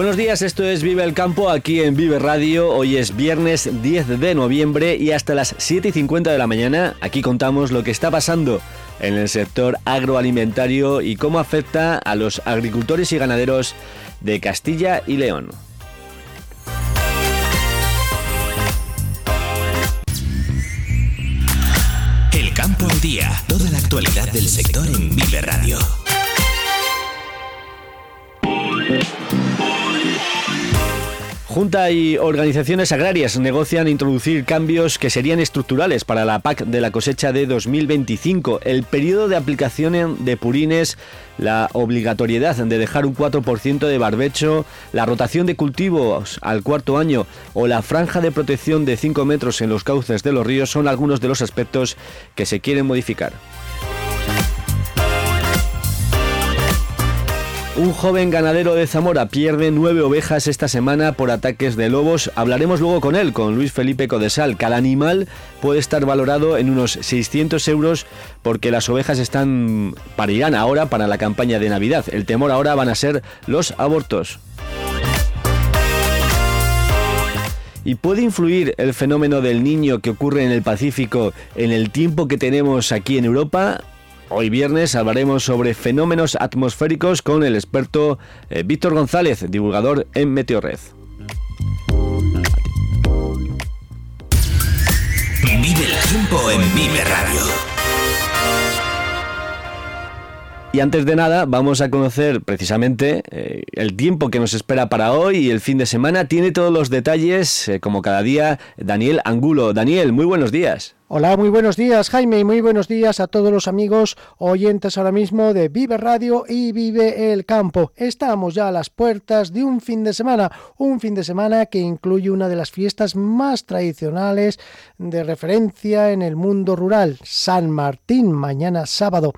Buenos días, esto es Vive el Campo aquí en Vive Radio. Hoy es viernes 10 de noviembre y hasta las 7 y 50 de la mañana aquí contamos lo que está pasando en el sector agroalimentario y cómo afecta a los agricultores y ganaderos de Castilla y León. El campo al día, toda la actualidad del sector en Vive Radio. Junta y organizaciones agrarias negocian introducir cambios que serían estructurales para la PAC de la cosecha de 2025. El periodo de aplicación de purines, la obligatoriedad de dejar un 4% de barbecho, la rotación de cultivos al cuarto año o la franja de protección de 5 metros en los cauces de los ríos son algunos de los aspectos que se quieren modificar. Un joven ganadero de Zamora pierde nueve ovejas esta semana por ataques de lobos. Hablaremos luego con él, con Luis Felipe Codesal. Cada animal puede estar valorado en unos 600 euros porque las ovejas están parirán ahora para la campaña de Navidad. El temor ahora van a ser los abortos. ¿Y puede influir el fenómeno del niño que ocurre en el Pacífico en el tiempo que tenemos aquí en Europa? Hoy viernes hablaremos sobre fenómenos atmosféricos con el experto eh, Víctor González, divulgador en Meteorred. Vive el tiempo en Vive Radio. Y antes de nada, vamos a conocer precisamente eh, el tiempo que nos espera para hoy y el fin de semana. Tiene todos los detalles, eh, como cada día, Daniel Angulo. Daniel, muy buenos días. Hola, muy buenos días Jaime y muy buenos días a todos los amigos oyentes ahora mismo de Vive Radio y Vive el Campo. Estamos ya a las puertas de un fin de semana, un fin de semana que incluye una de las fiestas más tradicionales de referencia en el mundo rural, San Martín, mañana sábado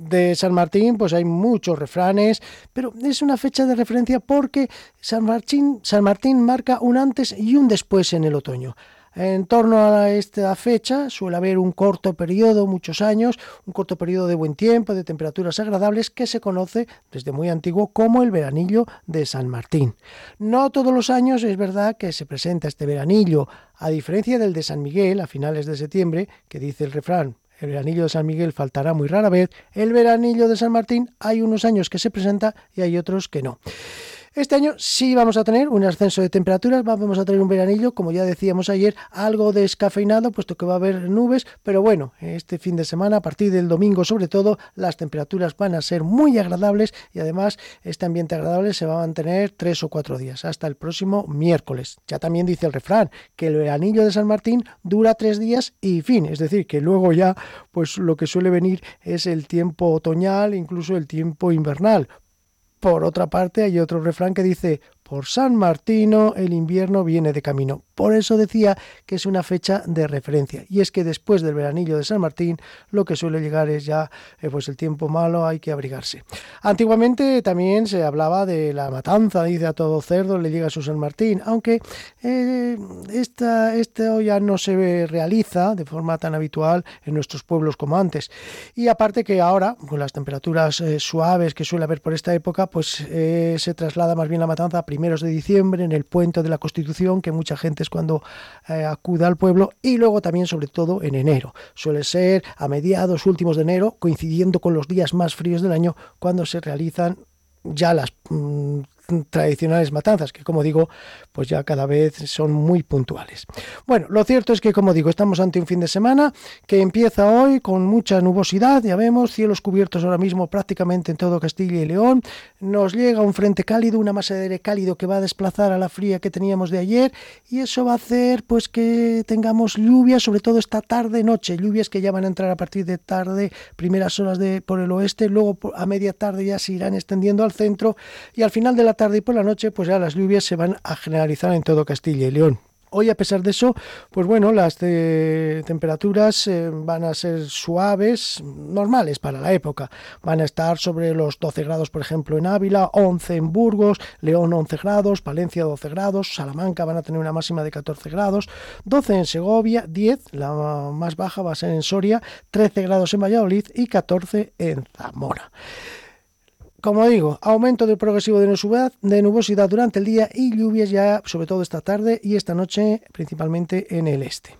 de San Martín, pues hay muchos refranes, pero es una fecha de referencia porque San Martín, San Martín marca un antes y un después en el otoño. En torno a esta fecha suele haber un corto periodo, muchos años, un corto periodo de buen tiempo, de temperaturas agradables, que se conoce desde muy antiguo como el veranillo de San Martín. No todos los años es verdad que se presenta este veranillo, a diferencia del de San Miguel a finales de septiembre, que dice el refrán, el veranillo de San Miguel faltará muy rara vez. El veranillo de San Martín hay unos años que se presenta y hay otros que no. Este año sí vamos a tener un ascenso de temperaturas, vamos a tener un veranillo, como ya decíamos ayer, algo descafeinado, puesto que va a haber nubes, pero bueno, este fin de semana, a partir del domingo sobre todo, las temperaturas van a ser muy agradables y además este ambiente agradable se va a mantener tres o cuatro días, hasta el próximo miércoles. Ya también dice el refrán que el veranillo de San Martín dura tres días y fin, es decir, que luego ya pues lo que suele venir es el tiempo otoñal, incluso el tiempo invernal. Por otra parte, hay otro refrán que dice, por San Martino el invierno viene de camino. Por eso decía que es una fecha de referencia. Y es que después del veranillo de San Martín, lo que suele llegar es ya eh, pues el tiempo malo, hay que abrigarse. Antiguamente también se hablaba de la matanza, dice a todo cerdo le llega su San Martín, aunque eh, esta, esto ya no se realiza de forma tan habitual en nuestros pueblos como antes. Y aparte que ahora, con las temperaturas eh, suaves que suele haber por esta época, pues se traslada más bien la matanza a primeros de diciembre, en el puente de la Constitución, que mucha gente cuando eh, acude al pueblo, y luego también, sobre todo, en enero. Suele ser a mediados últimos de enero, coincidiendo con los días más fríos del año, cuando se realizan ya las mm, tradicionales matanzas, que como digo, pues ya cada vez son muy puntuales. Bueno, lo cierto es que, como digo, estamos ante un fin de semana que empieza hoy con mucha nubosidad, ya vemos, cielos cubiertos ahora mismo prácticamente en todo Castilla y León, nos llega un frente cálido, una masa de aire cálido que va a desplazar a la fría que teníamos de ayer. Y eso va a hacer pues que tengamos lluvias, sobre todo esta tarde noche, lluvias que ya van a entrar a partir de tarde, primeras horas de por el oeste, luego a media tarde ya se irán extendiendo al centro. Y al final de la tarde y por la noche pues ya las lluvias se van a generalizar en todo Castilla y León. Hoy, a pesar de eso, pues bueno, las temperaturas eh, van a ser suaves, normales para la época. Van a estar sobre los 12 grados, por ejemplo, en Ávila, 11 en Burgos, León 11 grados, Palencia 12 grados, Salamanca van a tener una máxima de 14 grados, 12 en Segovia, 10, la más baja va a ser en Soria, 13 grados en Valladolid y 14 en Zamora. Como digo, aumento del progresivo de nubosidad, de nubosidad durante el día y lluvias ya, sobre todo esta tarde y esta noche, principalmente en el este.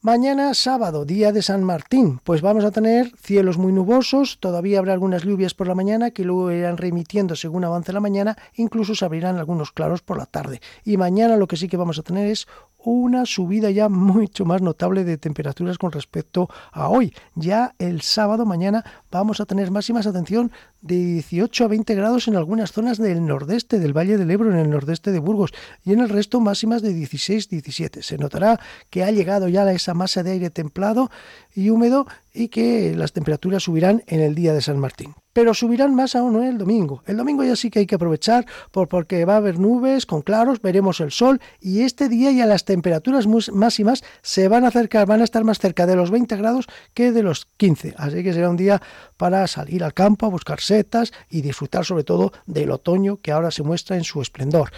Mañana sábado, día de San Martín, pues vamos a tener cielos muy nubosos, todavía habrá algunas lluvias por la mañana que luego irán remitiendo según avance la mañana, incluso se abrirán algunos claros por la tarde. Y mañana lo que sí que vamos a tener es una subida ya mucho más notable de temperaturas con respecto a hoy. Ya el sábado mañana vamos a tener máximas, atención, de 18 a 20 grados en algunas zonas del nordeste del Valle del Ebro, en el nordeste de Burgos, y en el resto máximas de 16-17. Se notará que ha llegado ya esa masa de aire templado y húmedo y que las temperaturas subirán en el día de San Martín pero subirán más aún el domingo. El domingo ya sí que hay que aprovechar por, porque va a haber nubes con claros, veremos el sol y este día ya las temperaturas máximas se van a acercar, van a estar más cerca de los 20 grados que de los 15. Así que será un día para salir al campo a buscar setas y disfrutar sobre todo del otoño que ahora se muestra en su esplendor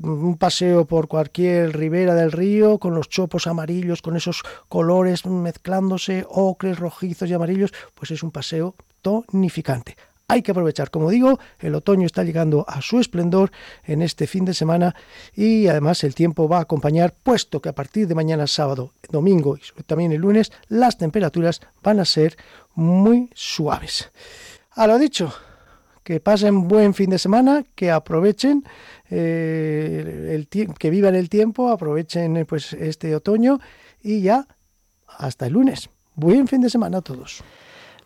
un paseo por cualquier ribera del río con los chopos amarillos, con esos colores mezclándose, ocres, rojizos y amarillos, pues es un paseo tonificante. Hay que aprovechar, como digo, el otoño está llegando a su esplendor en este fin de semana y además el tiempo va a acompañar, puesto que a partir de mañana sábado, domingo y también el lunes, las temperaturas van a ser muy suaves. A lo dicho, que pasen buen fin de semana, que aprovechen, eh, el, que vivan el tiempo, aprovechen pues este otoño y ya hasta el lunes. Buen fin de semana a todos.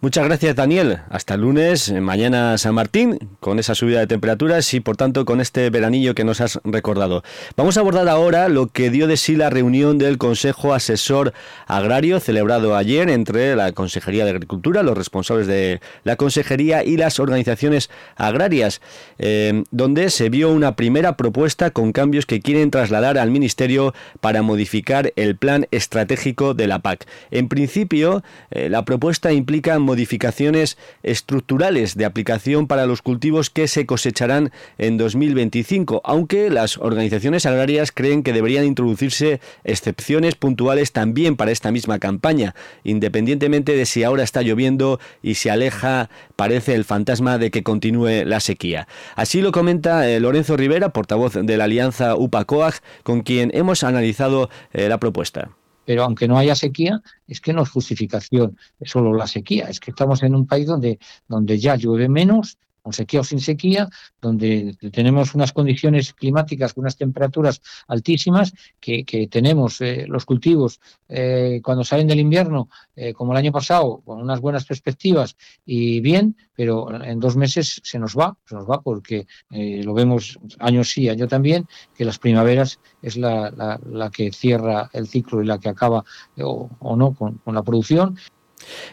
Muchas gracias Daniel. Hasta el lunes, eh, mañana San Martín, con esa subida de temperaturas y por tanto con este veranillo que nos has recordado. Vamos a abordar ahora lo que dio de sí la reunión del Consejo Asesor Agrario celebrado ayer entre la Consejería de Agricultura, los responsables de la Consejería y las organizaciones agrarias, eh, donde se vio una primera propuesta con cambios que quieren trasladar al Ministerio para modificar el plan estratégico de la PAC. En principio, eh, la propuesta implica modificaciones estructurales de aplicación para los cultivos que se cosecharán en 2025, aunque las organizaciones agrarias creen que deberían introducirse excepciones puntuales también para esta misma campaña, independientemente de si ahora está lloviendo y se aleja, parece el fantasma de que continúe la sequía. Así lo comenta eh, Lorenzo Rivera, portavoz de la Alianza UPA-COAG, con quien hemos analizado eh, la propuesta pero aunque no haya sequía, es que no es justificación solo la sequía, es que estamos en un país donde, donde ya llueve menos, con sequía o sin sequía, donde tenemos unas condiciones climáticas con unas temperaturas altísimas, que, tenemos eh, los cultivos eh, cuando salen del invierno, eh, como el año pasado, con unas buenas perspectivas y bien, pero en dos meses se nos va, se nos va porque lo vemos año sí, año también, que las primaveras es la, que cierra el ciclo y la que acaba o, no con la producción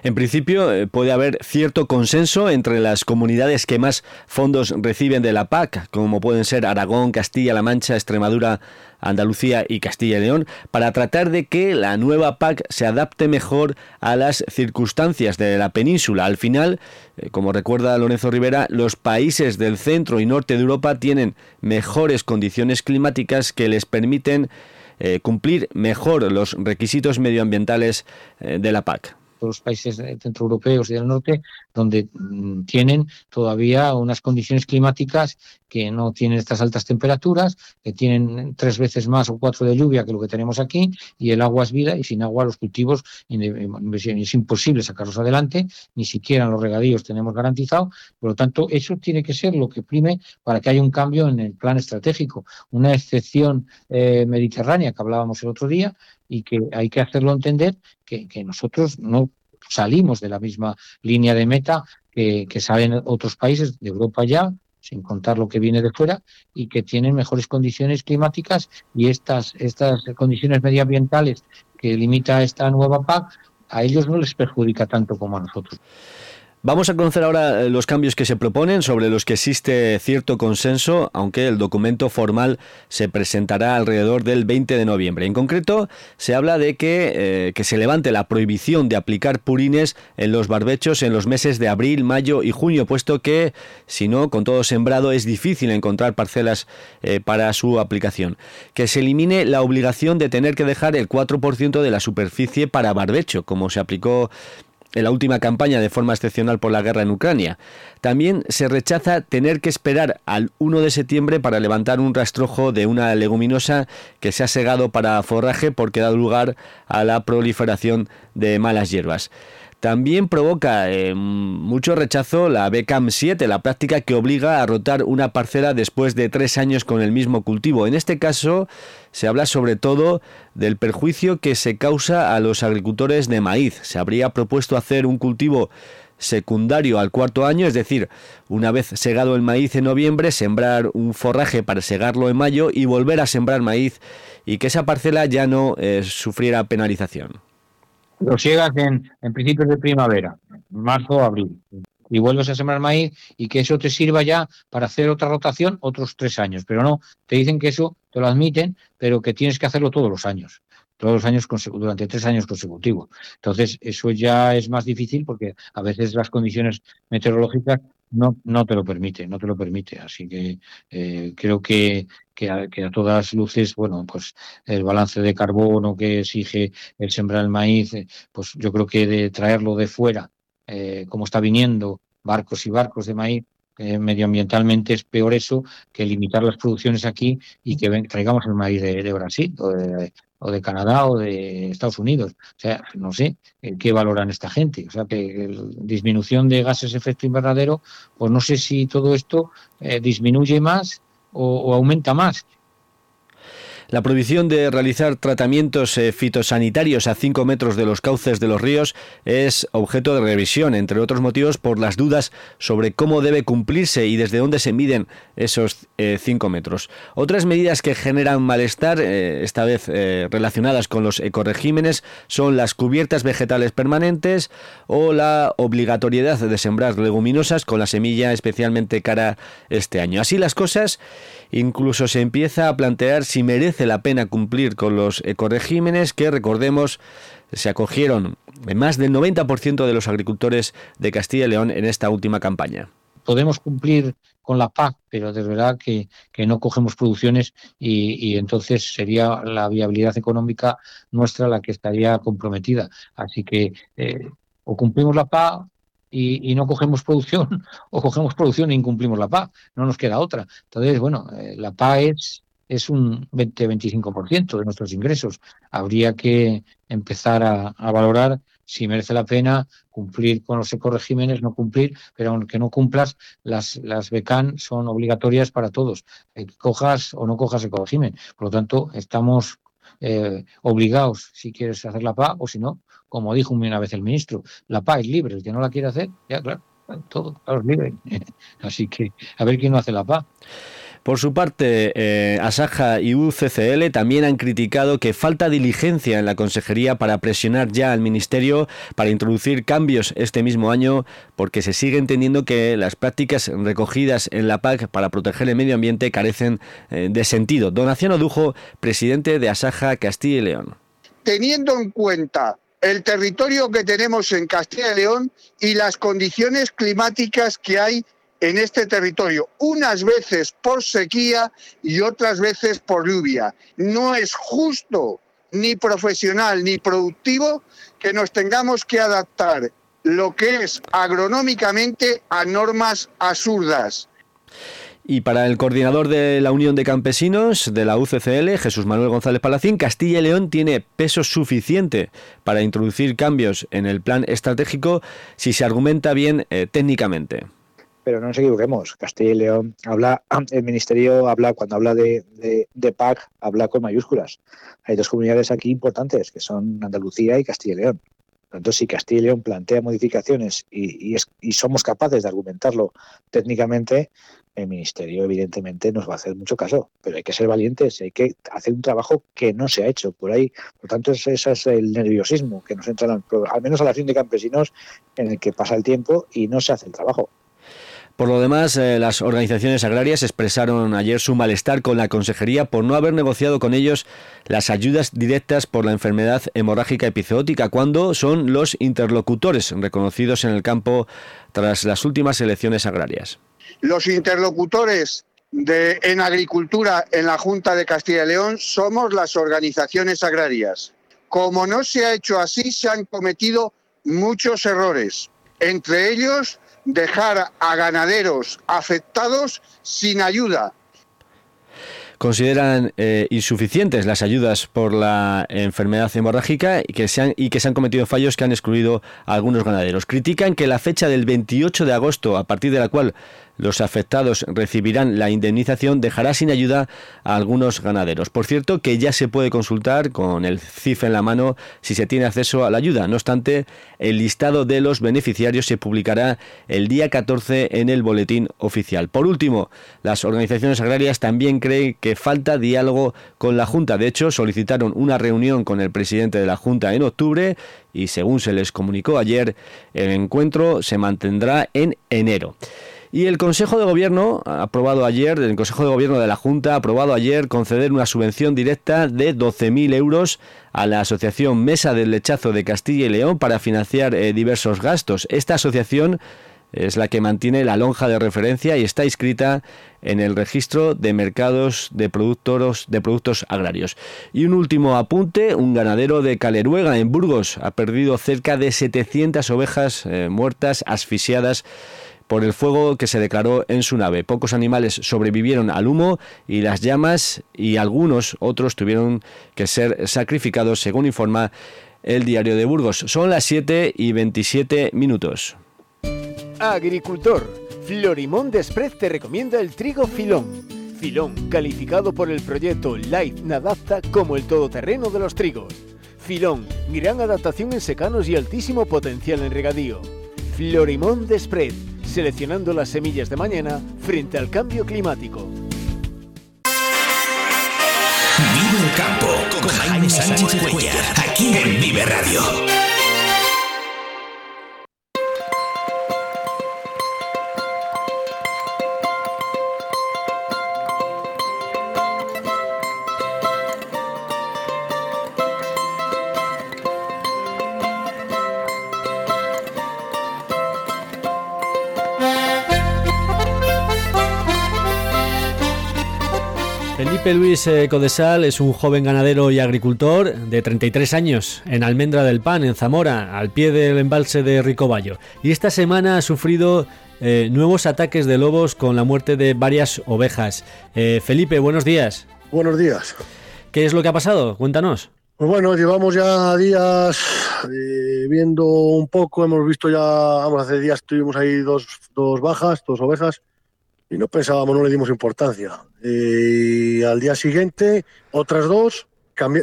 en principio, eh, puede haber cierto consenso entre las comunidades que más fondos reciben de la PAC, como pueden ser Aragón, Castilla-La Mancha, Extremadura, Andalucía y Castilla y León, para tratar de que la nueva PAC se adapte mejor a las circunstancias de la península. Al final, eh, como recuerda Lorenzo Rivera, los países del centro y norte de Europa tienen mejores condiciones climáticas que les permiten eh, cumplir mejor los requisitos medioambientales de la PAC. Los países centroeuropeos y del norte, donde mm, tienen todavía unas condiciones climáticas que no tienen estas altas temperaturas, que tienen tres veces más o cuatro de lluvia que lo que tenemos aquí, y el agua es vida, y sin agua los cultivos es imposible sacarlos adelante, ni siquiera los regadíos tenemos garantizado, por lo tanto, eso tiene que ser lo que prime para que haya un cambio en el plan estratégico, una excepción eh, mediterránea que hablábamos el otro día, y que hay que hacerlo entender que, nosotros no salimos de la misma línea de meta que, que salen otros países de Europa ya, sin contar lo que viene de fuera, y que tienen mejores condiciones climáticas y estas, estas condiciones medioambientales que limita esta nueva PAC, a ellos no les perjudica tanto como a nosotros. Vamos a conocer ahora eh, los cambios que se proponen, sobre los que existe cierto consenso, aunque el documento formal se presentará alrededor del 20 de noviembre. En concreto, se habla de que, eh, que se levante la prohibición de aplicar purines en los barbechos en los meses de abril, mayo y junio, puesto que, si no, con todo sembrado es difícil encontrar parcelas eh, para su aplicación. Que se elimine la obligación de tener que dejar el 4% de la superficie para barbecho, como se aplicó en la última campaña de forma excepcional por la guerra en Ucrania. También se rechaza tener que esperar al 1 de septiembre para levantar un rastrojo de una leguminosa que se ha segado para forraje porque da lugar a la proliferación de malas hierbas. También provoca eh, mucho rechazo la BCAM 7, la práctica que obliga a rotar una parcela después de tres años con el mismo cultivo. En este caso se habla sobre todo del perjuicio que se causa a los agricultores de maíz. Se habría propuesto hacer un cultivo secundario al cuarto año, es decir, una vez segado el maíz en noviembre, sembrar un forraje para segarlo en mayo y volver a sembrar maíz y que esa parcela ya no eh, sufriera penalización lo siegas en, en principios de primavera, marzo, abril, y vuelves a sembrar maíz y que eso te sirva ya para hacer otra rotación otros tres años. Pero no, te dicen que eso te lo admiten, pero que tienes que hacerlo todos los años todos los años durante tres años consecutivos. Entonces, eso ya es más difícil porque a veces las condiciones meteorológicas no, no te lo permite, no te lo permite. Así que eh, creo que, que a, todas luces, bueno, pues el balance de carbono que exige el sembrar el maíz, eh, pues yo creo que de traerlo de fuera, eh, como está viniendo, barcos y barcos de maíz, medioambientalmente es peor eso que limitar las producciones aquí y que traigamos el maíz de, Brasil o de, o de Canadá o de Estados Unidos. O sea, no sé eh, qué valoran esta gente. O sea, que disminución de gases de efecto invernadero, pues no sé si todo esto eh, disminuye más o aumenta más. La prohibición de realizar tratamientos eh, fitosanitarios a 5 metros de los cauces de los ríos es objeto de revisión, entre otros motivos por las dudas sobre cómo debe cumplirse y desde dónde se miden esos 5 eh, metros. Otras medidas que generan malestar, eh, esta vez relacionadas con los ecoregímenes, son las cubiertas vegetales permanentes o la obligatoriedad de sembrar leguminosas con la semilla especialmente cara este año. Así las cosas, incluso se empieza a plantear si merece la pena cumplir con los ecoregímenes que, recordemos, se acogieron en más del 90% de los agricultores de Castilla y León en esta última campaña. Podemos cumplir con la PAC, pero de verdad que, no cogemos producciones y, entonces sería la viabilidad económica nuestra la que estaría comprometida. Así que eh, o cumplimos la PAC y, no cogemos producción, o cogemos producción e incumplimos la PAC. No nos queda otra. Entonces, bueno, eh, la PAC es es un 20-25% de nuestros ingresos. Habría que empezar a, valorar si merece la pena cumplir con los ecoregímenes, no cumplir, pero aunque no cumplas, las, las BECAN son obligatorias para todos, eh, cojas o no cojas ecoregimen. Por lo tanto, estamos eh, obligados si quieres hacer la PA o si no, como dijo una vez el ministro, la PA es libre, el que no la quiere hacer, ya claro, todo, claro, es libre. Así que a ver quién no hace la PA. Por su parte, eh, Asaja y UCCL también han criticado que falta diligencia en la Consejería para presionar ya al Ministerio para introducir cambios este mismo año, porque se sigue entendiendo que las prácticas recogidas en la PAC para proteger el medio ambiente carecen eh, de sentido. Donación Odujo, presidente de Asaja Castilla y León. Teniendo en cuenta el territorio que tenemos en Castilla y León y las condiciones climáticas que hay en este territorio, unas veces por sequía y otras veces por lluvia. No es justo ni profesional, ni productivo que nos tengamos que adaptar lo que es agronómicamente a normas absurdas. Y para el coordinador de la Unión de Campesinos de la UCCL, Jesús Manuel González Palacín, Castilla y León tiene peso suficiente para introducir cambios en el plan estratégico si se argumenta bien eh, técnicamente. Pero no nos equivoquemos, Castilla y León habla, el ministerio habla, cuando habla de, de PAC, habla con mayúsculas. Hay dos comunidades aquí importantes, que son Andalucía y Castilla y León. Entonces, si Castilla y León plantea modificaciones y, somos capaces de argumentarlo técnicamente, el Ministerio evidentemente nos va a hacer mucho caso, pero hay que ser valientes, hay que hacer un trabajo que no se ha hecho por ahí. Por tanto, ese, es el nerviosismo que nos entra, al menos a la acción de campesinos, en el que pasa el tiempo y no se hace el trabajo. Por lo demás, eh, las organizaciones agrarias expresaron ayer su malestar con la Consejería por no haber negociado con ellos las ayudas directas por la enfermedad hemorrágica epizootica, cuando son los interlocutores reconocidos en el campo tras las últimas elecciones agrarias. Los interlocutores de, en agricultura en la Junta de Castilla y León somos las organizaciones agrarias. Como no se ha hecho así, se han cometido muchos errores, entre ellos dejar a ganaderos afectados sin ayuda. Consideran eh, insuficientes las ayudas por la enfermedad hemorrágica y que, se han, y que se han cometido fallos que han excluido a algunos ganaderos. Critican que la fecha del 28 de agosto, a partir de la cual los afectados recibirán la indemnización, dejará sin ayuda a algunos ganaderos. Por cierto, que ya se puede consultar con el CIF en la mano si se tiene acceso a la ayuda. No obstante, el listado de los beneficiarios se publicará el día 14 en el boletín oficial. Por último, las organizaciones agrarias también creen que falta diálogo con la Junta. De hecho, solicitaron una reunión con el presidente de la Junta en octubre y según se les comunicó ayer, el encuentro se mantendrá en enero. Y el Consejo de Gobierno aprobado ayer, el Consejo de Gobierno de la Junta ha aprobado ayer conceder una subvención directa de 12.000 euros a la Asociación Mesa del Lechazo de Castilla y León para financiar eh, diversos gastos. Esta asociación es la que mantiene la lonja de referencia y está inscrita en el registro de mercados de productos, de productos agrarios. Y un último apunte, un ganadero de Caleruega en Burgos ha perdido cerca de 700 ovejas eh, muertas, asfixiadas por el fuego que se declaró en su nave. Pocos animales sobrevivieron al humo y las llamas y algunos otros tuvieron que ser sacrificados, según informa el diario de Burgos. Son las 7 y 27 minutos. Agricultor, Florimón Desprez te recomienda el trigo filón. Filón, calificado por el proyecto Life Nadapta como el todoterreno de los trigos. Filón, gran adaptación en secanos y altísimo potencial en regadío. Florimón Desprez, seleccionando las semillas de mañana frente al cambio climático. Vive el campo con Jaime Sánchez Cuellar, aquí en Vive Radio. Felipe Luis eh, Codesal es un joven ganadero y agricultor de 33 años en Almendra del Pan, en Zamora, al pie del embalse de Ricoballo. Y esta semana ha sufrido eh, nuevos ataques de lobos con la muerte de varias ovejas. Eh, Felipe, buenos días. Buenos días. ¿Qué es lo que ha pasado? Cuéntanos. Pues bueno, llevamos ya días viendo un poco, hemos visto ya, vamos, hace días tuvimos ahí dos, dos bajas, dos ovejas, y no pensábamos, no le dimos importancia. Y al día siguiente, otras dos.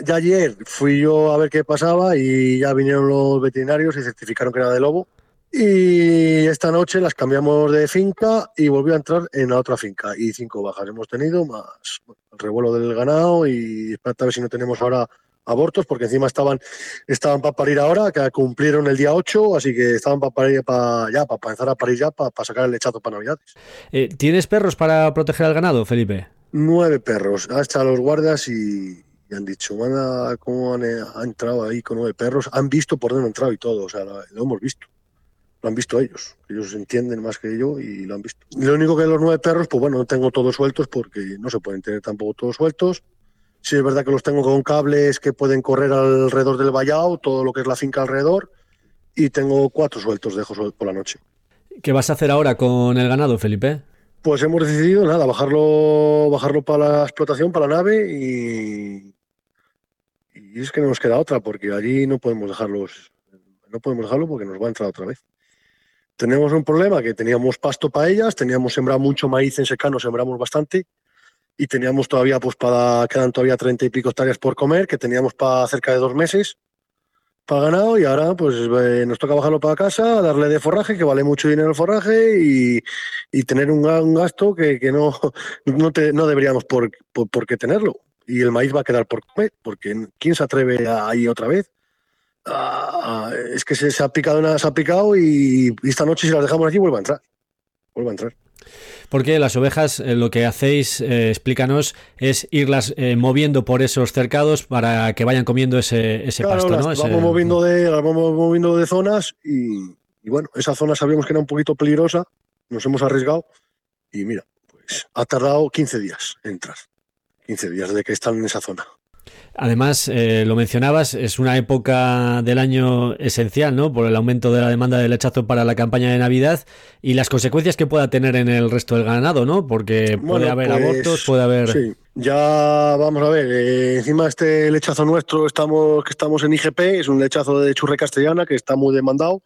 Ya ayer fui yo a ver qué pasaba y ya vinieron los veterinarios y certificaron que era de lobo. Y esta noche las cambiamos de finca y volvió a entrar en la otra finca. Y cinco bajas hemos tenido, más el revuelo del ganado y espérate a ver si no tenemos ahora abortos, porque encima estaban, estaban para parir ahora, que cumplieron el día 8, así que estaban para parir para ya, para empezar a parir ya, para, sacar el lechazo para Navidades. Eh, ¿Tienes perros para proteger al ganado, Felipe? Nueve perros. Ha estado los guardias y, han dicho, manda cómo han, entrado ahí con nueve perros. Han visto por dónde han entrado y todo, o sea, lo, hemos visto. Lo han visto ellos. Ellos entienden más que yo y lo han visto. Lo único que los nueve perros, pues bueno, no tengo todos sueltos porque no se pueden tener tampoco todos sueltos Sí, es verdad que los tengo con cables que pueden correr alrededor del vallado, todo lo que es la finca alrededor, y tengo cuatro sueltos, dejo por la noche. ¿Qué vas a hacer ahora con el ganado, Felipe? Pues hemos decidido, nada, bajarlo, bajarlo para la explotación, para la nave, y, y es que no nos queda otra, porque allí no podemos dejarlos, no podemos dejarlo porque nos va a entrar otra vez. Tenemos un problema que teníamos pasto para ellas, teníamos sembrado mucho maíz en secano, sembramos bastante, y teníamos todavía, pues para, quedan todavía treinta y pico hectáreas por comer, que teníamos para cerca de dos meses para ganado, y ahora pues eh, nos toca bajarlo para casa, darle de forraje, que vale mucho dinero el forraje, y, y tener un, un, gasto que, que no, no, te, no deberíamos por, por, por, qué tenerlo. Y el maíz va a quedar por comer, porque ¿quién se atreve ahí otra vez? Ah, es que se, se, ha picado, se ha picado y, y, esta noche si las dejamos aquí vuelve a entrar. Vuelve a entrar. Porque las ovejas eh, lo que hacéis, eh, explícanos, es irlas eh, moviendo por esos cercados para que vayan comiendo ese, ese claro, pasto, las ¿no? Vamos, Ese... moviendo de, las vamos moviendo de zonas y, y, bueno, esa zona sabíamos que era un poquito peligrosa, nos hemos arriesgado y mira, pues ha tardado 15 días en entrar. 15 días desde que están en esa zona. Además, eh, lo mencionabas, es una época del año esencial, ¿no? Por el aumento de la demanda de lechazo para la campaña de Navidad y las consecuencias que pueda tener en el resto del ganado, ¿no? Porque puede bueno, haber pues, abortos, puede haber. Sí, ya vamos a ver. Eh, encima este lechazo nuestro, estamos que estamos en IGP, es un lechazo de churre castellana que está muy demandado.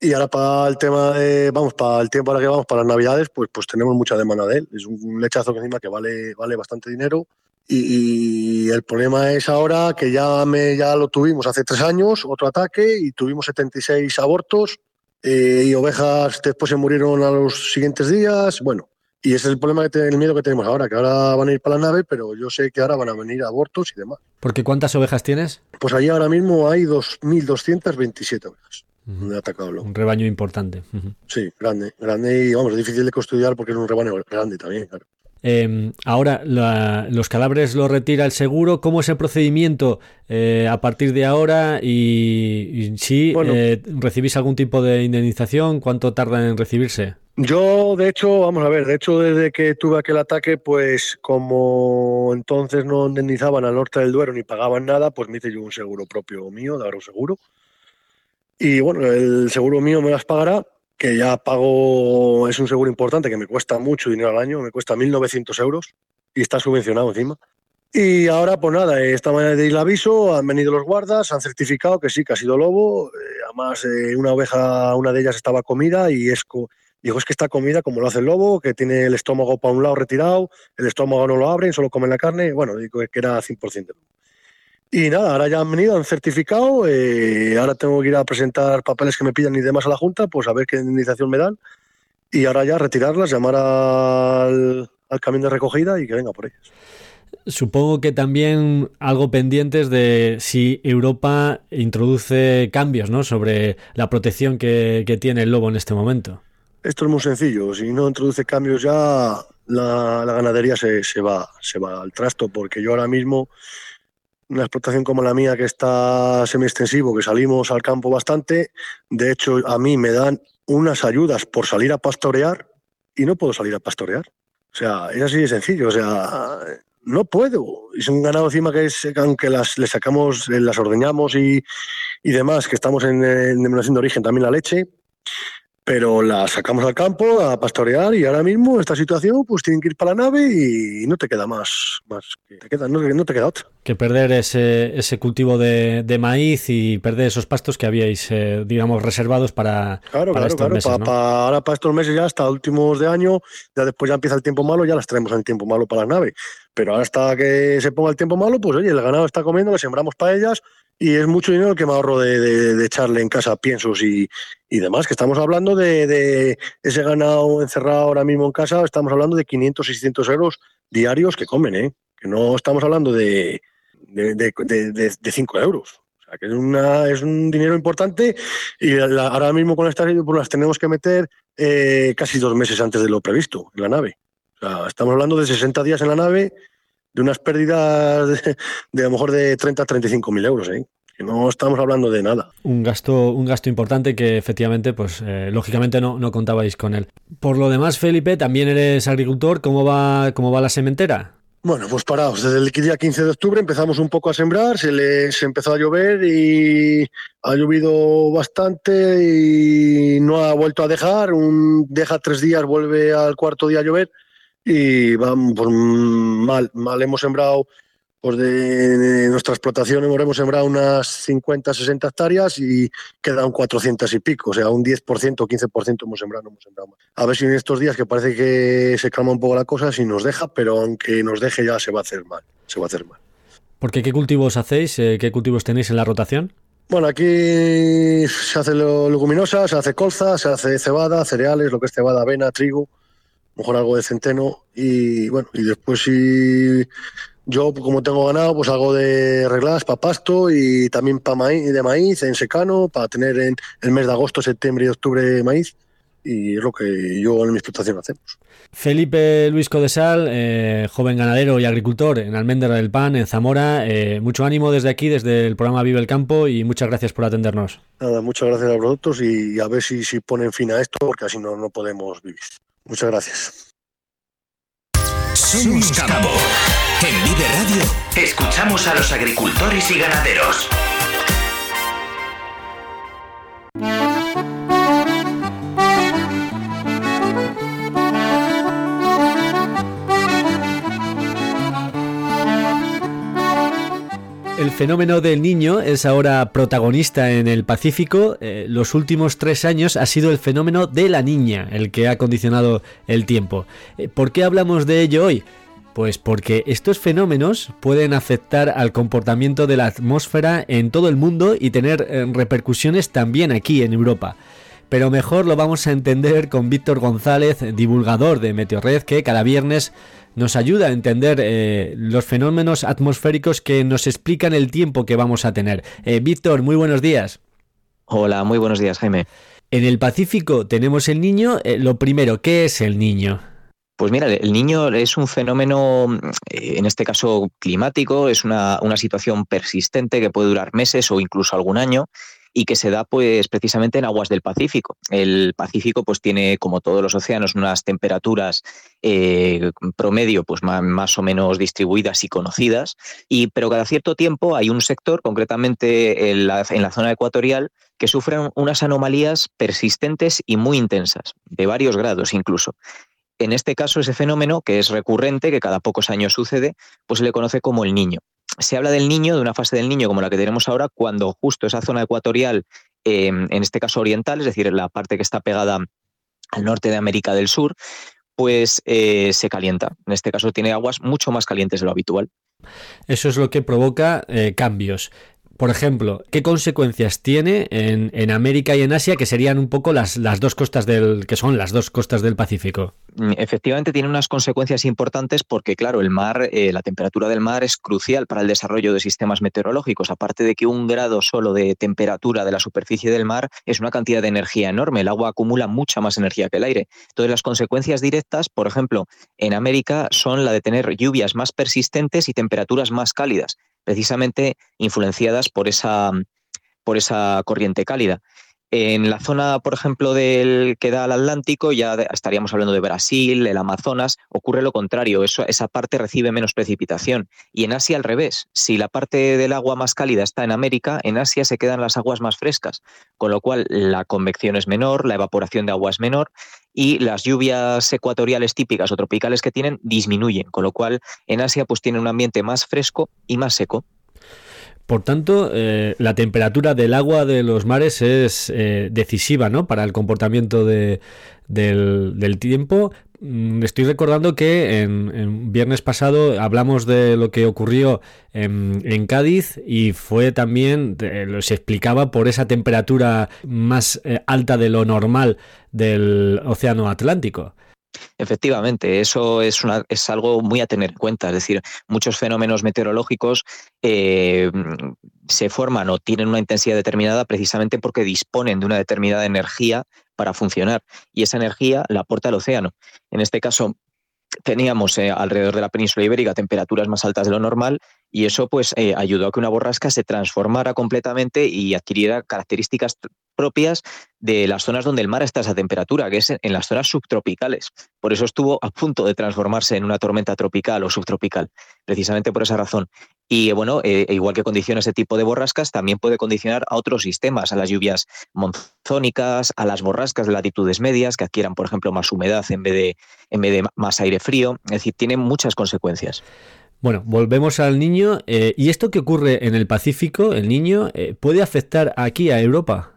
Y ahora para el tema de, vamos, para el tiempo ahora que vamos, para las navidades, pues, pues tenemos mucha demanda de él. Es un lechazo que encima que vale, vale bastante dinero. Y, y, el problema es ahora que ya, me, ya lo tuvimos hace tres años, otro ataque, y tuvimos 76 abortos, eh, y ovejas después se murieron a los siguientes días. Bueno, y ese es el problema, que te, el miedo que tenemos ahora, que ahora van a ir para la nave, pero yo sé que ahora van a venir abortos y demás. ¿Porque cuántas ovejas tienes? Pues allí ahora mismo hay 2.227 ovejas. Uh -huh. Atacado. Un rebaño importante. Uh -huh. Sí, grande, grande y vamos, es difícil de custodiar porque es un rebaño grande también, claro. Eh, ahora, la, los cadáveres los retira el seguro. ¿Cómo es el procedimiento eh, a partir de ahora? Y, y si bueno, eh, recibís algún tipo de indemnización, ¿cuánto tarda en recibirse? Yo, de hecho, vamos a ver, de hecho, desde que tuve aquel ataque, pues como entonces no indemnizaban al norte del Duero ni pagaban nada, pues me hice yo un seguro propio mío, de seguro. Y bueno, el seguro mío me las pagará, que ya pago, es un seguro importante que me cuesta mucho dinero al año, me cuesta 1.900 euros y está subvencionado encima. Y ahora, pues nada, esta mañana de el aviso, han venido los guardas, han certificado que sí, que ha sido lobo. Eh, además, eh, una oveja, una de ellas estaba comida y es, co dijo, es que está comida como lo hace el lobo, que tiene el estómago para un lado retirado, el estómago no lo abren, solo comen la carne. Bueno, digo que era 100%. Y nada, ahora ya han venido, han certificado, eh, ahora tengo que ir a presentar papeles que me pidan y demás a la Junta, pues a ver qué indemnización me dan. Y ahora ya retirarlas, llamar al, al camión de recogida y que venga por ellas. Supongo que también algo pendientes de si Europa introduce cambios ¿no? sobre la protección que, que, tiene el lobo en este momento. Esto es muy sencillo. Si no introduce cambios ya, la, la ganadería se, se, va, se va al trasto, porque yo ahora mismo una explotación como la mía que está semi-extensivo, que salimos al campo bastante, de hecho a mí me dan unas ayudas por salir a pastorear y no puedo salir a pastorear. O sea, es así de sencillo, o sea, no puedo. Es un ganado encima que es, aunque las le sacamos, las ordeñamos y, y demás, que estamos en, en denominación de origen también la leche, pero la sacamos al campo a pastorear y ahora mismo esta situación pues tienen que ir para la nave y no te queda más, más te queda, no, no, te queda otra. Que perder ese, ese cultivo de, de, maíz y perder esos pastos que habíais, eh, digamos, reservados para, claro, para claro, estos claro. meses. Pa, ¿no? pa, ahora para estos meses ya hasta últimos de año, ya después ya empieza el tiempo malo, ya las traemos en tiempo malo para la nave. Pero ahora hasta que se ponga el tiempo malo, pues oye, el ganado está comiendo, le sembramos para ellas y es mucho dinero que me ahorro de, de, de echarle en casa piensos y, y, demás, que estamos hablando de, de, ese ganado encerrado ahora mismo en casa, estamos hablando de 500, 600 euros diarios que comen, ¿eh? que no estamos hablando de, de, 5 euros. O sea, que es, una, es un dinero importante y la, ahora mismo con estas pues las tenemos que meter eh, casi dos meses antes de lo previsto en la nave. O sea, estamos hablando de 60 días en la nave de unas pérdidas de, de a lo mejor de 30 a 35 mil euros, ¿eh? no estamos hablando de nada. Un gasto, un gasto importante que efectivamente, pues eh, lógicamente no, no contabais con él. Por lo demás, Felipe, también eres agricultor. ¿Cómo va, cómo va la sementera? Bueno, pues parados. Desde el día 15 de octubre empezamos un poco a sembrar, se les empezó a llover y ha llovido bastante y no ha vuelto a dejar. Un, deja tres días, vuelve al cuarto día a llover y vamos pues, mal. Mal hemos sembrado pues de, nuestra explotación hemos sembrado unas 50, 60 hectáreas y quedan 400 y pico, o sea, un 10%, 15% hemos sembrado, hemos sembrado más. A ver si en estos días que parece que se calma un poco la cosa, si nos deja, pero aunque nos deje ya se va a hacer mal, se va a hacer mal. Porque qué cultivos hacéis, eh, qué cultivos tenéis en la rotación? Bueno, aquí se hace leguminosa, se hace colza, se hace cebada, cereales, lo que es cebada, avena, trigo, mejor algo de centeno y bueno, y después si yo, como tengo ganado, pues hago de reglas para pasto y también para maíz, de maíz en secano, para tener en el mes de agosto, septiembre y octubre maíz. Y es lo que yo en mi explotación hacemos. Felipe Luis Codesal, eh, joven ganadero y agricultor en Almendra del Pan, en Zamora. Eh, mucho ánimo desde aquí, desde el programa Vive el Campo y muchas gracias por atendernos. Nada, muchas gracias a vosotros y a ver si, si ponen fin a esto, porque así no, no podemos vivir. Muchas gracias. Somos Campo. En Vive Radio escuchamos a los agricultores y ganaderos. Fenómeno del niño es ahora protagonista en el Pacífico. Eh, los últimos tres años ha sido el fenómeno de la niña el que ha condicionado el tiempo. Eh, ¿Por qué hablamos de ello hoy? Pues porque estos fenómenos pueden afectar al comportamiento de la atmósfera en todo el mundo y tener eh, repercusiones también aquí en Europa. Pero mejor lo vamos a entender con Víctor González, divulgador de Meteorred, que cada viernes nos ayuda a entender eh, los fenómenos atmosféricos que nos explican el tiempo que vamos a tener. Eh, Víctor, muy buenos días. Hola, muy buenos días, Jaime. En el Pacífico tenemos el niño. lo primero, ¿qué es el niño? Pues mira, el niño es un fenómeno, eh, en este caso climático, es una, situación persistente que puede durar meses o incluso algún año y que se da pues precisamente en aguas del Pacífico. El Pacífico pues tiene como todos los océanos unas temperaturas eh, promedio pues más, o menos distribuidas y conocidas y pero cada cierto tiempo hay un sector concretamente en la, en la zona ecuatorial que sufre unas anomalías persistentes y muy intensas de varios grados incluso en este caso, ese fenómeno, que es recurrente, que cada pocos años sucede, pues se le conoce como el niño. Se habla del niño, de una fase del niño como la que tenemos ahora, cuando justo esa zona ecuatorial, em, en este caso oriental, es decir, la parte que está pegada al norte de América del Sur, pues eh, se calienta. En este caso tiene aguas mucho más calientes de lo habitual. Eso es lo que provoca eh, cambios por ejemplo, ¿qué consecuencias tiene en, América y en Asia, que serían un poco las, las dos costas del, que son las dos costas del Pacífico? Mm, efectivamente tiene unas consecuencias importantes porque, claro, el mar, eh, la temperatura del mar es crucial para el desarrollo de sistemas meteorológicos. Aparte de que un grado solo de temperatura de la superficie del mar es una cantidad de energía enorme. El agua acumula mucha más energía que el aire. Entonces, las consecuencias directas, por ejemplo, en América son la de tener lluvias más persistentes y temperaturas más cálidas precisamente influenciadas por esa, por esa corriente cálida. En la zona, por ejemplo, del que da al Atlántico, ya estaríamos hablando de Brasil, el Amazonas, ocurre lo contrario, eso, esa parte recibe menos precipitación. Y en Asia al revés, si la parte del agua más cálida está en América, en Asia se quedan las aguas más frescas, con lo cual la convección es menor, la evaporación de agua es menor y las lluvias ecuatoriales típicas o tropicales que tienen disminuyen, con lo cual en Asia pues tiene un ambiente más fresco y más seco. Por tanto, eh, la temperatura del agua de los mares es eh, decisiva ¿no? para el comportamiento del, tiempo. Mm, estoy recordando que en, viernes pasado hablamos de lo que ocurrió en, Cádiz y fue también, se explicaba por esa temperatura más eh, alta de lo normal del Océano Atlántico. Efectivamente, eso es, una, es algo muy a tener en cuenta. Es decir, muchos fenómenos meteorológicos eh, se forman o tienen una intensidad determinada precisamente porque disponen de una determinada energía para funcionar. Y esa energía la aporta el océano. En este caso, teníamos eh, alrededor de la península ibérica temperaturas más altas de lo normal y eso pues eh, ayudó a que una borrasca se transformara completamente y adquiriera características propias de las zonas donde el mar está a esa temperatura, que es en las zonas subtropicales. Por eso estuvo a punto de transformarse en una tormenta tropical o subtropical, precisamente por esa razón. Y bueno, eh, igual que condiciona ese tipo de borrascas, también puede condicionar a otros sistemas, a las lluvias monzónicas, a las borrascas de latitudes medias, que adquieran, por ejemplo, más humedad en vez de, en vez de más aire frío. Es decir, tiene muchas consecuencias. Bueno, volvemos al niño. Eh, ¿Y esto que ocurre en el Pacífico, el niño, eh, puede afectar aquí a Europa?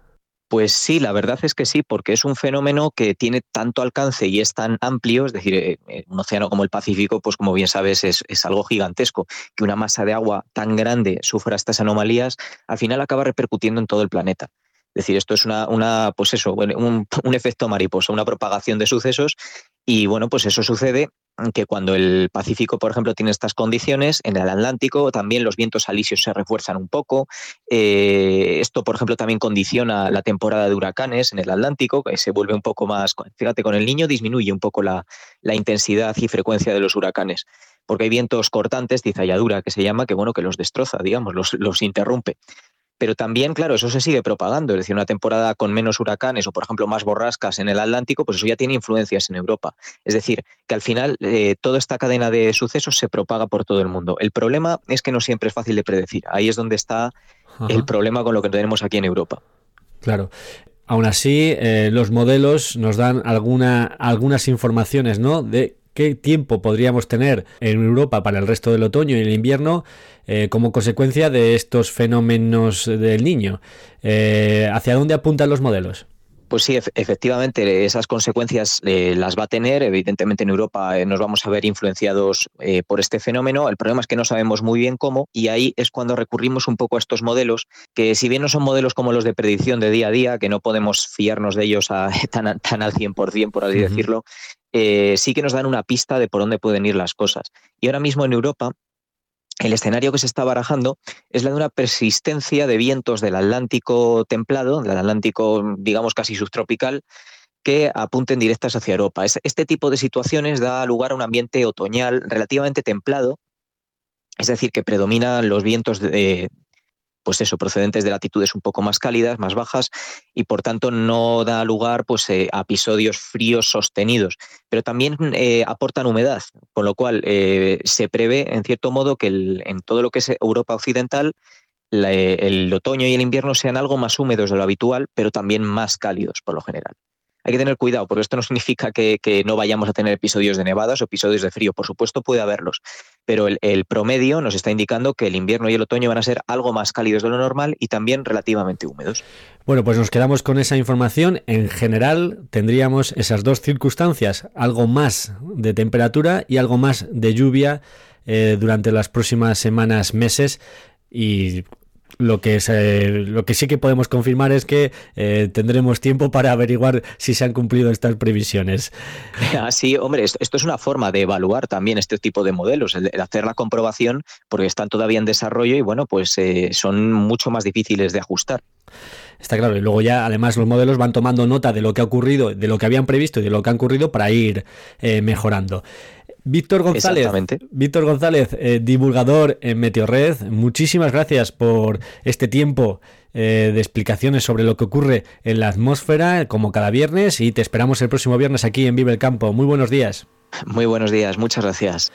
Pues sí, la verdad es que sí, porque es un fenómeno que tiene tanto alcance y es tan amplio, es decir, eh, un océano como el Pacífico, pues como bien sabes, es, algo gigantesco, que una masa de agua tan grande sufra estas anomalías, al final acaba repercutiendo en todo el planeta. Es decir, esto es una, una pues eso, un, un efecto mariposa, una propagación de sucesos y bueno, pues eso sucede que cuando el Pacífico, por ejemplo, tiene estas condiciones, en el Atlántico también los vientos alisios se refuerzan un poco. Eh, esto, por ejemplo, también condiciona la temporada de huracanes en el Atlántico, que se vuelve un poco más, fíjate, con el niño disminuye un poco la, intensidad y frecuencia de los huracanes, porque hay vientos cortantes, cizalladura, que se llama, que bueno, que los destroza, digamos, los, los interrumpe. Pero también, claro, eso se sigue propagando. Es decir, una temporada con menos huracanes o, por ejemplo, más borrascas en el Atlántico, pues eso ya tiene influencias en Europa. Es decir, que al final eh, toda esta cadena de sucesos se propaga por todo el mundo. El problema es que no siempre es fácil de predecir. Ahí es donde está el problema con lo que tenemos aquí en Europa. Claro. Aún así, eh, los modelos nos dan alguna, algunas informaciones, ¿no? De qué tiempo podríamos tener en Europa para el resto del otoño y el invierno eh, como consecuencia de estos fenómenos del niño. Eh, ¿Hacia dónde apuntan los modelos? Pues sí, efectivamente, esas consecuencias eh, las va a tener. Evidentemente, en Europa nos vamos a ver influenciados por este fenómeno. El problema es que no sabemos muy bien cómo, y ahí es cuando recurrimos un poco a estos modelos, que si bien no son modelos como los de predicción de día a día, que no podemos fiarnos de ellos a, tan, al 100%, por así decirlo, eh, sí que nos dan una pista de por dónde pueden ir las cosas. Y ahora mismo en Europa, el escenario que se está barajando es la de una persistencia de vientos del Atlántico templado, del Atlántico, digamos, casi subtropical, que apunten directas hacia Europa. Este tipo de situaciones da lugar a un ambiente otoñal relativamente templado, es decir, que predominan los vientos de, pues eso, procedentes de latitudes un poco más cálidas, más bajas, y por tanto no da lugar pues, eh, a episodios fríos sostenidos. Pero también eh, aportan humedad, con lo cual eh, se prevé, en cierto modo, que en todo lo que es Europa Occidental, el otoño y el invierno sean algo más húmedos de lo habitual, pero también más cálidos por lo general hay que tener cuidado, porque esto no significa que, no vayamos a tener episodios de nevadas o episodios de frío. Por supuesto, puede haberlos, pero el, promedio nos está indicando que el invierno y el otoño van a ser algo más cálidos de lo normal y también relativamente húmedos. Bueno, pues nos quedamos con esa información. En general, tendríamos esas dos circunstancias, algo más de temperatura y algo más de lluvia eh, durante las próximas semanas, meses. Y lo que, lo que sí que podemos confirmar es que eh, tendremos tiempo para averiguar si se han cumplido estas previsiones. Ah, hombre, esto, es una forma de evaluar también este tipo de modelos, el hacer la comprobación, porque están todavía en desarrollo y bueno, pues eh, son mucho más difíciles de ajustar. Está claro, y luego ya además los modelos van tomando nota de lo que ha ocurrido, de lo que habían previsto y de lo que ha ocurrido para ir eh, mejorando. Víctor González, Víctor González, eh, divulgador en Meteorred, muchísimas gracias por este tiempo eh, de explicaciones sobre lo que ocurre en la atmósfera, como cada viernes, y te esperamos el próximo viernes aquí en Vive el Campo. Muy buenos días. Muy buenos días, muchas gracias.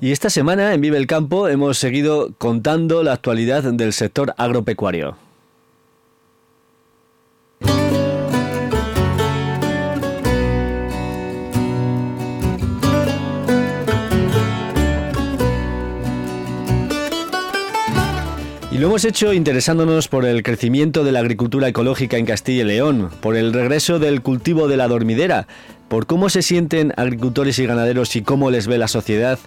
Y esta semana en Vive el Campo hemos seguido contando la actualidad del sector agropecuario. Y lo hemos hecho interesándonos por el crecimiento de la agricultura ecológica en Castilla y León, por el regreso del cultivo de la dormidera, por cómo se sienten agricultores y ganaderos y cómo les ve la sociedad,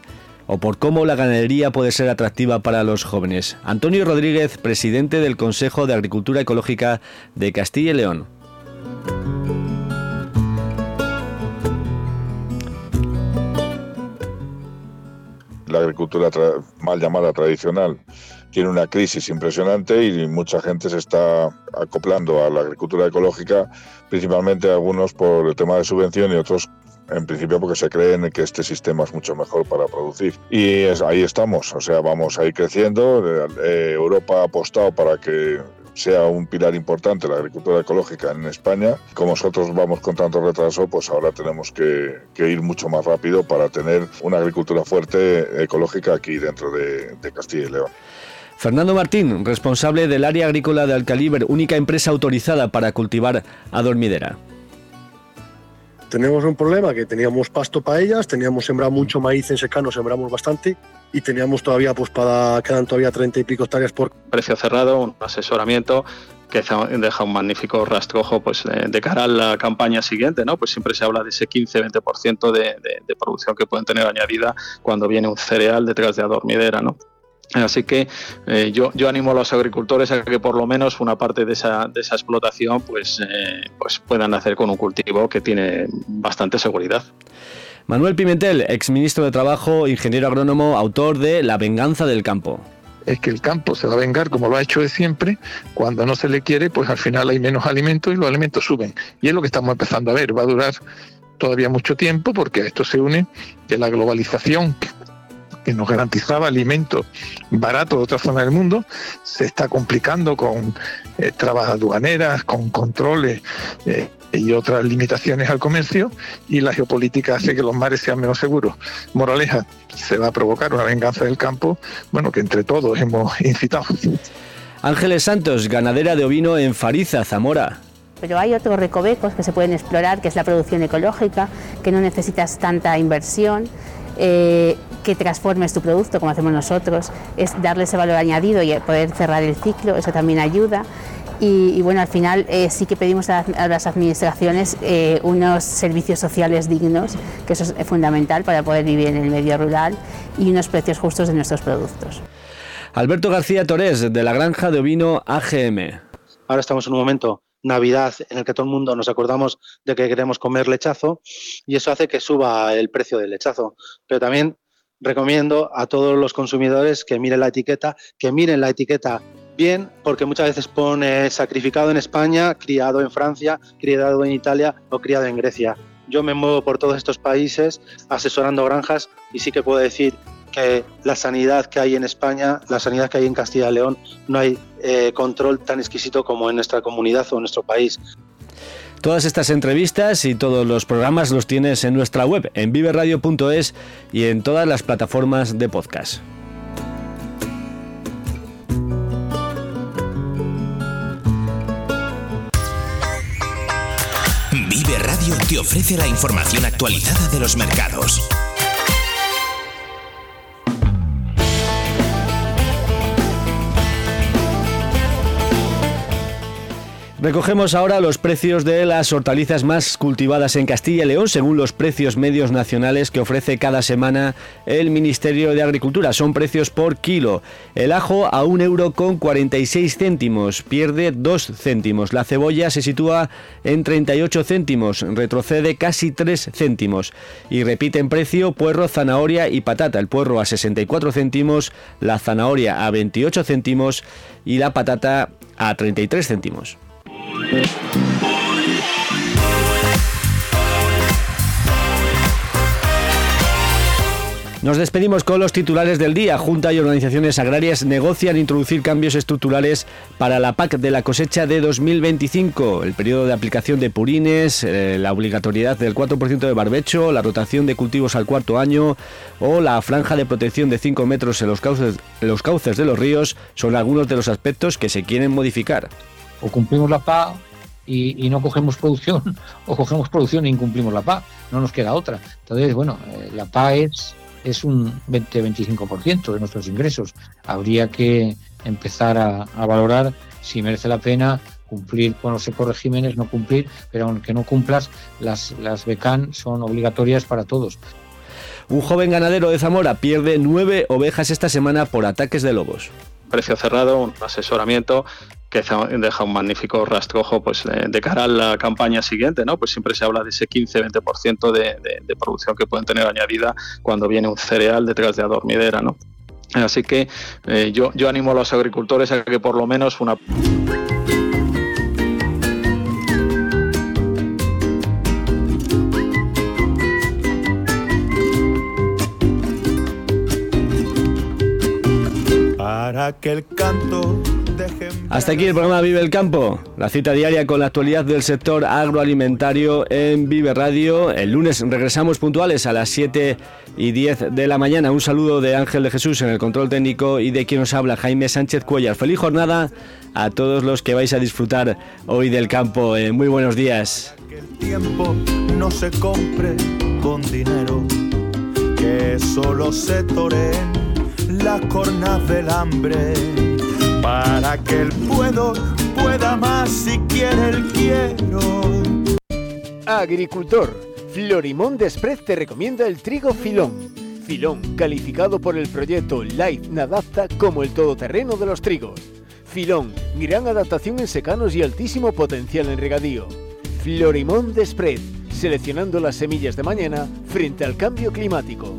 o por cómo la ganadería puede ser atractiva para los jóvenes. Antonio Rodríguez, presidente del Consejo de Agricultura Ecológica de Castilla y León. La agricultura mal llamada tradicional tiene una crisis impresionante y mucha gente se está acoplando a la agricultura ecológica, principalmente algunos por el tema de subvención y otros en principio porque se creen que este sistema es mucho mejor para producir. Y ahí estamos, o sea, vamos a ir creciendo. Eh, Europa ha apostado para que sea un pilar importante la agricultura ecológica en España. Como nosotros vamos con tanto retraso, pues ahora tenemos que, ir mucho más rápido para tener una agricultura fuerte ecológica aquí dentro de, de Castilla y León. Fernando Martín, responsable del área agrícola de Alcaliber, única empresa autorizada para cultivar adormidera tenemos un problema que teníamos pasto para ellas, teníamos sembrado mucho maíz en secano, sembramos bastante y teníamos todavía, pues para, quedan todavía treinta y pico hectáreas por... Precio cerrado, un asesoramiento que deja un magnífico rastrojo pues, de cara a la campaña siguiente, ¿no? Pues siempre se habla de ese 15-20% de, de, de producción que pueden tener añadida cuando viene un cereal detrás de adormidera, ¿no? Así que eh, yo, yo animo a los agricultores a que por lo menos una parte de esa, de esa explotación pues, eh, pues puedan hacer con un cultivo que tiene bastante seguridad. Manuel Pimentel, exministro de Trabajo, ingeniero agrónomo, autor de La venganza del campo es que el campo se va a vengar como lo ha hecho de siempre, cuando no se le quiere, pues al final hay menos alimentos y los alimentos suben. Y es lo que estamos empezando a ver, va a durar todavía mucho tiempo porque a esto se une que la globalización que nos garantizaba alimentos baratos de otra zona del mundo, se está complicando con eh, trabas aduaneras, con controles eh, y otras limitaciones al comercio, y la geopolítica hace que los mares sean menos seguros. Moraleja, se va a provocar una venganza del campo, bueno, que entre todos hemos incitado. Ángeles Santos, ganadera de ovino en Fariza, Zamora. Pero hay otros recovecos que se pueden explorar, que es la producción ecológica, que no necesitas tanta inversión eh, que transformes tu producto como hacemos nosotros, es darle ese valor añadido y poder cerrar el ciclo, eso también ayuda. Y, bueno, al final eh, sí que pedimos a, las administraciones eh, unos servicios sociales dignos, que eso es fundamental para poder vivir en el medio rural, y unos precios justos de nuestros productos. Alberto García Torés, de la granja de ovino AGM. Ahora estamos en un momento Navidad en el que todo el mundo nos acordamos de que queremos comer lechazo y eso hace que suba el precio del lechazo. Pero también recomiendo a todos los consumidores que miren la etiqueta, que miren la etiqueta bien, porque muchas veces pone sacrificado en España, criado en Francia, criado en Italia o criado en Grecia. Yo me muevo por todos estos países asesorando granjas y sí que puedo decir que la sanidad que hay en España, la sanidad que hay en Castilla y León, no hay eh, control tan exquisito como en nuestra comunidad o en nuestro país. Todas estas entrevistas y todos los programas los tienes en nuestra web, en viveradio.es y en todas las plataformas de podcast. Vive Radio te ofrece la información actualizada de los mercados Recogemos ahora los precios de las hortalizas más cultivadas en Castilla y León según los precios medios nacionales que ofrece cada semana el Ministerio de Agricultura. Son precios por kilo. El ajo a un euro con 46 céntimos, pierde 2 céntimos. La cebolla se sitúa en 38 céntimos, retrocede casi 3 céntimos. Y repite en precio puerro, zanahoria y patata. El puerro a 64 céntimos, la zanahoria a 28 céntimos y la patata a 33 céntimos. Nos despedimos con los titulares del día. Junta y organizaciones agrarias negocian introducir cambios estructurales para la PAC de la cosecha de 2025. El periodo de aplicación de purines, eh, la obligatoriedad del 4% de barbecho, la rotación de cultivos al cuarto año o la franja de protección de 5 metros en los cauces, los cauces de los ríos son algunos de los aspectos que se quieren modificar o cumplimos la PA y, no cogemos producción, o cogemos producción e incumplimos la PA, no nos queda otra. Entonces, bueno, eh, la PA es, es un 20-25% de nuestros ingresos. Habría que empezar a, valorar si merece la pena cumplir con los ecoregímenes, no cumplir, pero aunque no cumplas, las, las BECAN son obligatorias para todos. Un joven ganadero de Zamora pierde nueve ovejas esta semana por ataques de lobos. Precio cerrado, un asesoramiento que deja un magnífico rastrojo pues, de, cara a la campaña siguiente, ¿no? Pues siempre se habla de ese 15-20% de, de, producción que pueden tener añadida cuando viene un cereal detrás de adormidera, ¿no? Así que eh, yo, yo animo a los agricultores a que por lo menos una... Para que el canto Hasta aquí el programa Vive el Campo, la cita diaria con la actualidad del sector agroalimentario en Vive Radio. El lunes regresamos puntuales a las 7 y 10 de la mañana. Un saludo de Ángel de Jesús en el control técnico y de quien nos habla Jaime Sánchez Cuellar. Feliz jornada a todos los que vais a disfrutar hoy del campo. Eh, muy buenos días. Que el tiempo no se compre con dinero, que solo se toren las cornas del hambre para que el puedo pueda más si quiere el quiero. Agricultor, Florimón Desprez te recomienda el trigo filón. Filón, calificado por el proyecto Life Nadapta como el todoterreno de los trigos. Filón, gran adaptación en secanos y altísimo potencial en regadío. Florimón Desprez, seleccionando las semillas de mañana frente al cambio climático.